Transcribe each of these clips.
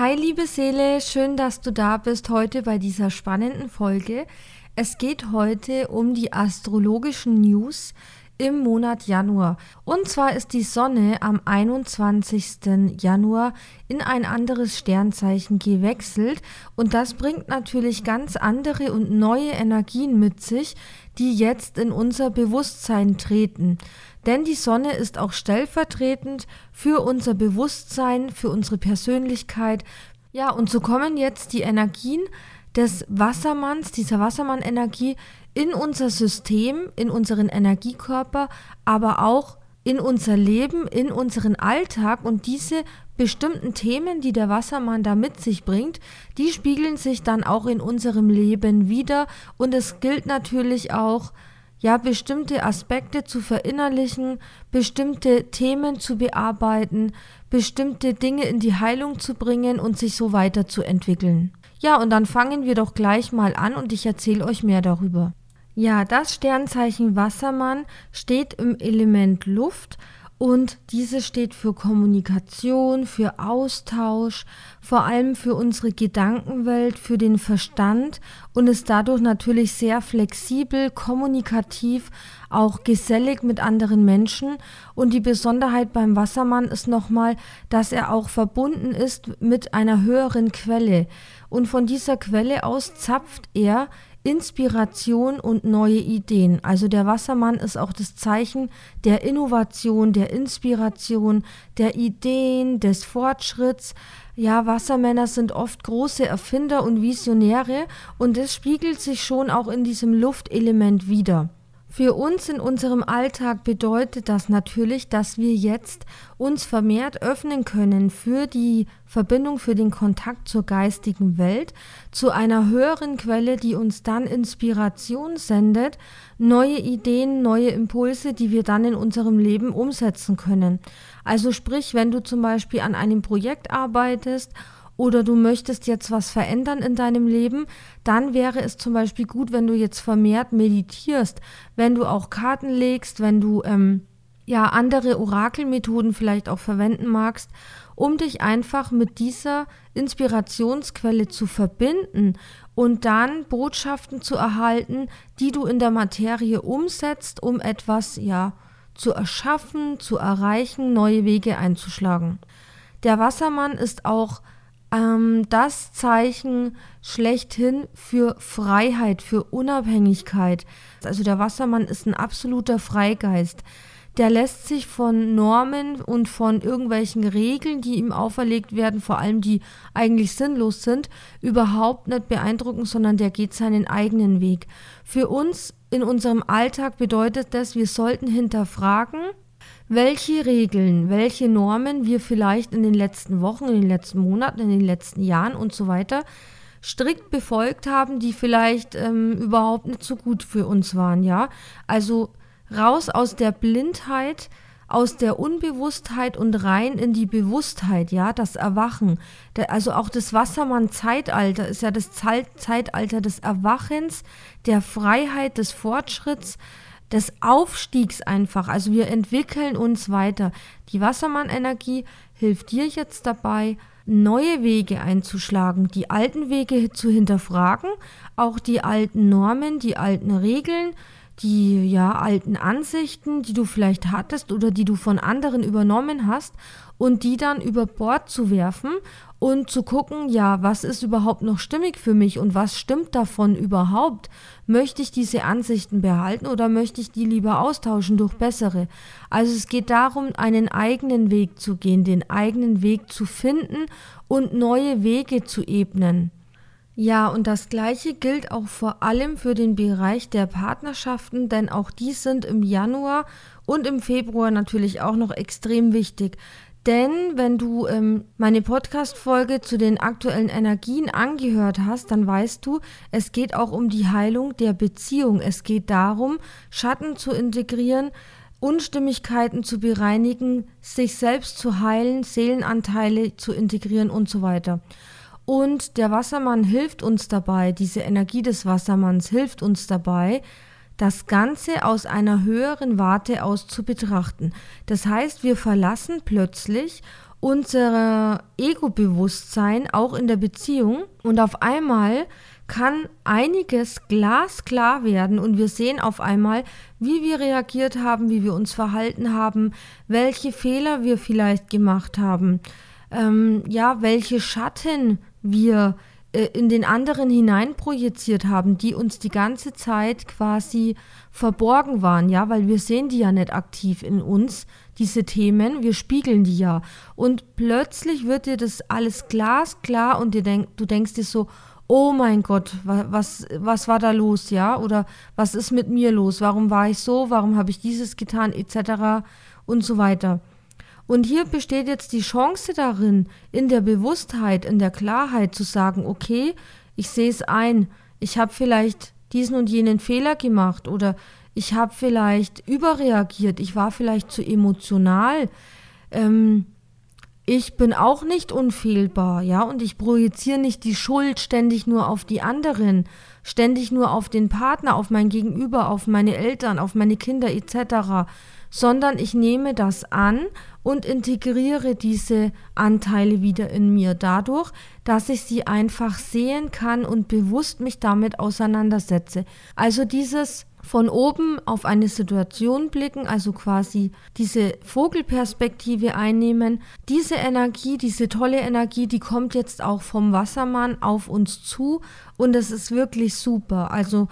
Hi liebe Seele, schön, dass du da bist heute bei dieser spannenden Folge. Es geht heute um die astrologischen News im Monat Januar. Und zwar ist die Sonne am 21. Januar in ein anderes Sternzeichen gewechselt und das bringt natürlich ganz andere und neue Energien mit sich, die jetzt in unser Bewusstsein treten. Denn die Sonne ist auch stellvertretend für unser Bewusstsein, für unsere Persönlichkeit. Ja, und so kommen jetzt die Energien des Wassermanns, dieser Wassermann-Energie in unser System, in unseren Energiekörper, aber auch in unser Leben, in unseren Alltag und diese bestimmten Themen, die der Wassermann da mit sich bringt, die spiegeln sich dann auch in unserem Leben wieder und es gilt natürlich auch, ja, bestimmte Aspekte zu verinnerlichen, bestimmte Themen zu bearbeiten, bestimmte Dinge in die Heilung zu bringen und sich so weiterzuentwickeln. Ja, und dann fangen wir doch gleich mal an und ich erzähle euch mehr darüber. Ja, das Sternzeichen Wassermann steht im Element Luft und diese steht für Kommunikation, für Austausch, vor allem für unsere Gedankenwelt, für den Verstand und ist dadurch natürlich sehr flexibel, kommunikativ, auch gesellig mit anderen Menschen. Und die Besonderheit beim Wassermann ist nochmal, dass er auch verbunden ist mit einer höheren Quelle. Und von dieser Quelle aus zapft er Inspiration und neue Ideen. Also der Wassermann ist auch das Zeichen der Innovation, der Inspiration, der Ideen, des Fortschritts. Ja, Wassermänner sind oft große Erfinder und Visionäre und das spiegelt sich schon auch in diesem Luftelement wider. Für uns in unserem Alltag bedeutet das natürlich, dass wir jetzt uns vermehrt öffnen können für die Verbindung, für den Kontakt zur geistigen Welt, zu einer höheren Quelle, die uns dann Inspiration sendet, neue Ideen, neue Impulse, die wir dann in unserem Leben umsetzen können. Also sprich, wenn du zum Beispiel an einem Projekt arbeitest oder du möchtest jetzt was verändern in deinem Leben, dann wäre es zum Beispiel gut, wenn du jetzt vermehrt meditierst, wenn du auch Karten legst, wenn du ähm, ja andere Orakelmethoden vielleicht auch verwenden magst, um dich einfach mit dieser Inspirationsquelle zu verbinden und dann Botschaften zu erhalten, die du in der Materie umsetzt, um etwas ja zu erschaffen, zu erreichen, neue Wege einzuschlagen. Der Wassermann ist auch ähm, das Zeichen schlechthin für Freiheit, für Unabhängigkeit. Also der Wassermann ist ein absoluter Freigeist. Der lässt sich von Normen und von irgendwelchen Regeln, die ihm auferlegt werden, vor allem die eigentlich sinnlos sind, überhaupt nicht beeindrucken, sondern der geht seinen eigenen Weg. Für uns in unserem Alltag bedeutet das, wir sollten hinterfragen, welche Regeln, welche Normen wir vielleicht in den letzten Wochen, in den letzten Monaten, in den letzten Jahren und so weiter strikt befolgt haben, die vielleicht ähm, überhaupt nicht so gut für uns waren, ja. Also raus aus der Blindheit, aus der Unbewusstheit und rein in die Bewusstheit, ja, das Erwachen. Also auch das Wassermann-Zeitalter ist ja das Zeitalter des Erwachens, der Freiheit, des Fortschritts, des Aufstiegs einfach. Also wir entwickeln uns weiter. Die Wassermann-Energie hilft dir jetzt dabei, neue Wege einzuschlagen, die alten Wege zu hinterfragen, auch die alten Normen, die alten Regeln, die ja alten Ansichten, die du vielleicht hattest oder die du von anderen übernommen hast und die dann über Bord zu werfen und zu gucken, ja, was ist überhaupt noch stimmig für mich und was stimmt davon überhaupt? Möchte ich diese Ansichten behalten oder möchte ich die lieber austauschen durch bessere? Also es geht darum, einen eigenen Weg zu gehen, den eigenen Weg zu finden und neue Wege zu ebnen. Ja, und das Gleiche gilt auch vor allem für den Bereich der Partnerschaften, denn auch die sind im Januar und im Februar natürlich auch noch extrem wichtig. Denn wenn du ähm, meine Podcast-Folge zu den aktuellen Energien angehört hast, dann weißt du, es geht auch um die Heilung der Beziehung. Es geht darum, Schatten zu integrieren, Unstimmigkeiten zu bereinigen, sich selbst zu heilen, Seelenanteile zu integrieren und so weiter. Und der Wassermann hilft uns dabei, diese Energie des Wassermanns hilft uns dabei, das Ganze aus einer höheren Warte aus zu betrachten. Das heißt, wir verlassen plötzlich unser Ego-Bewusstsein auch in der Beziehung und auf einmal kann einiges glasklar werden und wir sehen auf einmal, wie wir reagiert haben, wie wir uns verhalten haben, welche Fehler wir vielleicht gemacht haben, ähm, ja, welche Schatten wir äh, in den anderen hineinprojiziert haben, die uns die ganze Zeit quasi verborgen waren, ja, weil wir sehen die ja nicht aktiv in uns, diese Themen, wir spiegeln die ja. Und plötzlich wird dir das alles glasklar und dir denk, du denkst dir so, oh mein Gott, was, was war da los, ja? Oder was ist mit mir los? Warum war ich so? Warum habe ich dieses getan, etc. und so weiter. Und hier besteht jetzt die Chance darin, in der Bewusstheit, in der Klarheit zu sagen, okay, ich sehe es ein, ich habe vielleicht diesen und jenen Fehler gemacht oder ich habe vielleicht überreagiert, ich war vielleicht zu emotional. Ähm, ich bin auch nicht unfehlbar, ja, und ich projiziere nicht die Schuld ständig nur auf die anderen, ständig nur auf den Partner, auf mein Gegenüber, auf meine Eltern, auf meine Kinder etc., sondern ich nehme das an und integriere diese Anteile wieder in mir dadurch, dass ich sie einfach sehen kann und bewusst mich damit auseinandersetze. Also dieses von oben auf eine Situation blicken, also quasi diese Vogelperspektive einnehmen. Diese Energie, diese tolle Energie, die kommt jetzt auch vom Wassermann auf uns zu und es ist wirklich super. Also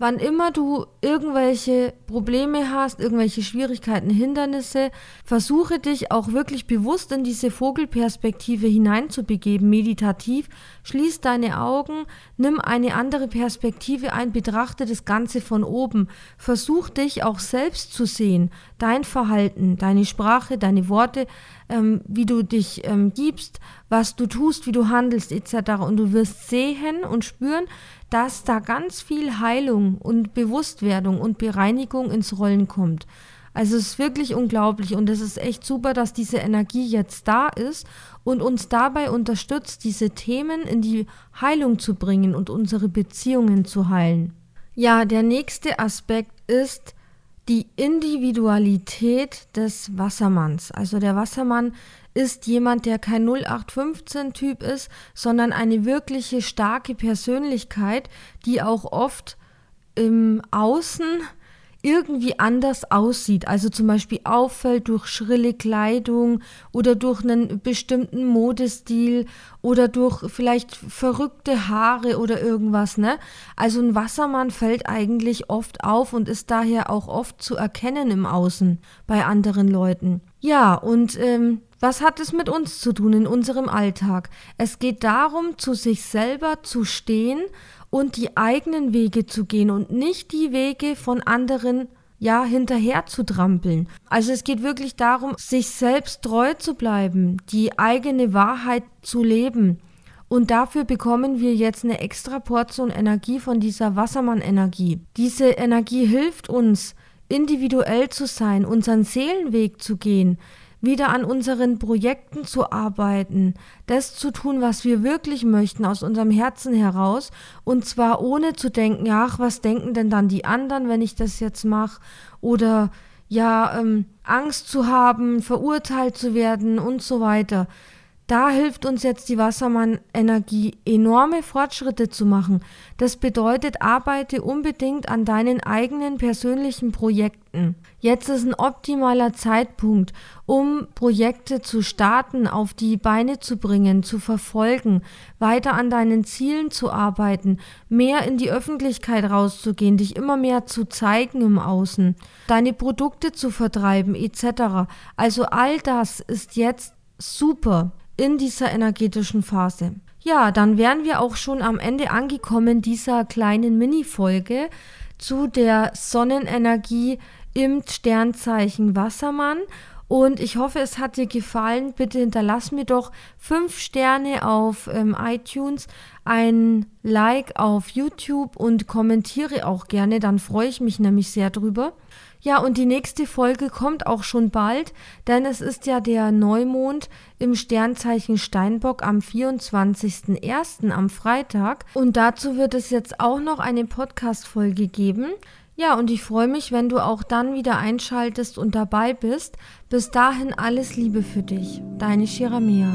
wann immer du irgendwelche Probleme hast, irgendwelche Schwierigkeiten, Hindernisse, versuche dich auch wirklich bewusst in diese Vogelperspektive hineinzubegeben, meditativ. Schließ deine Augen, nimm eine andere Perspektive ein, betrachte das Ganze von oben. Versuch dich auch selbst zu sehen, dein Verhalten, deine Sprache, deine Worte, ähm, wie du dich ähm, gibst, was du tust, wie du handelst etc. Und du wirst sehen und spüren, dass da ganz viel Heilung und Bewusstwerdung und Bereinigung ins Rollen kommt. Also es ist wirklich unglaublich und es ist echt super, dass diese Energie jetzt da ist und uns dabei unterstützt, diese Themen in die Heilung zu bringen und unsere Beziehungen zu heilen. Ja, der nächste Aspekt ist die Individualität des Wassermanns. Also der Wassermann ist jemand, der kein 0815-Typ ist, sondern eine wirkliche starke Persönlichkeit, die auch oft im Außen irgendwie anders aussieht. Also zum Beispiel auffällt durch schrille Kleidung oder durch einen bestimmten Modestil oder durch vielleicht verrückte Haare oder irgendwas. Ne? Also ein Wassermann fällt eigentlich oft auf und ist daher auch oft zu erkennen im Außen bei anderen Leuten. Ja, und ähm, was hat es mit uns zu tun in unserem Alltag? Es geht darum, zu sich selber zu stehen und die eigenen Wege zu gehen und nicht die Wege von anderen ja hinterher zu trampeln. Also es geht wirklich darum, sich selbst treu zu bleiben, die eigene Wahrheit zu leben. Und dafür bekommen wir jetzt eine extra Portion Energie von dieser Wassermann-Energie. Diese Energie hilft uns, individuell zu sein, unseren Seelenweg zu gehen, wieder an unseren Projekten zu arbeiten, das zu tun, was wir wirklich möchten, aus unserem Herzen heraus, und zwar ohne zu denken, ach, was denken denn dann die anderen, wenn ich das jetzt mache, oder ja, ähm, Angst zu haben, verurteilt zu werden und so weiter. Da hilft uns jetzt die Wassermann-Energie, enorme Fortschritte zu machen. Das bedeutet, arbeite unbedingt an deinen eigenen persönlichen Projekten. Jetzt ist ein optimaler Zeitpunkt, um Projekte zu starten, auf die Beine zu bringen, zu verfolgen, weiter an deinen Zielen zu arbeiten, mehr in die Öffentlichkeit rauszugehen, dich immer mehr zu zeigen im Außen, deine Produkte zu vertreiben etc. Also all das ist jetzt super in dieser energetischen Phase. Ja, dann wären wir auch schon am Ende angekommen dieser kleinen Mini-Folge zu der Sonnenenergie im Sternzeichen Wassermann. Und ich hoffe, es hat dir gefallen. Bitte hinterlass mir doch fünf Sterne auf ähm, iTunes, ein Like auf YouTube und kommentiere auch gerne. Dann freue ich mich nämlich sehr drüber. Ja, und die nächste Folge kommt auch schon bald, denn es ist ja der Neumond im Sternzeichen Steinbock am 24.01. am Freitag. Und dazu wird es jetzt auch noch eine Podcast-Folge geben. Ja, und ich freue mich, wenn du auch dann wieder einschaltest und dabei bist. Bis dahin alles Liebe für dich. Deine Shiramia.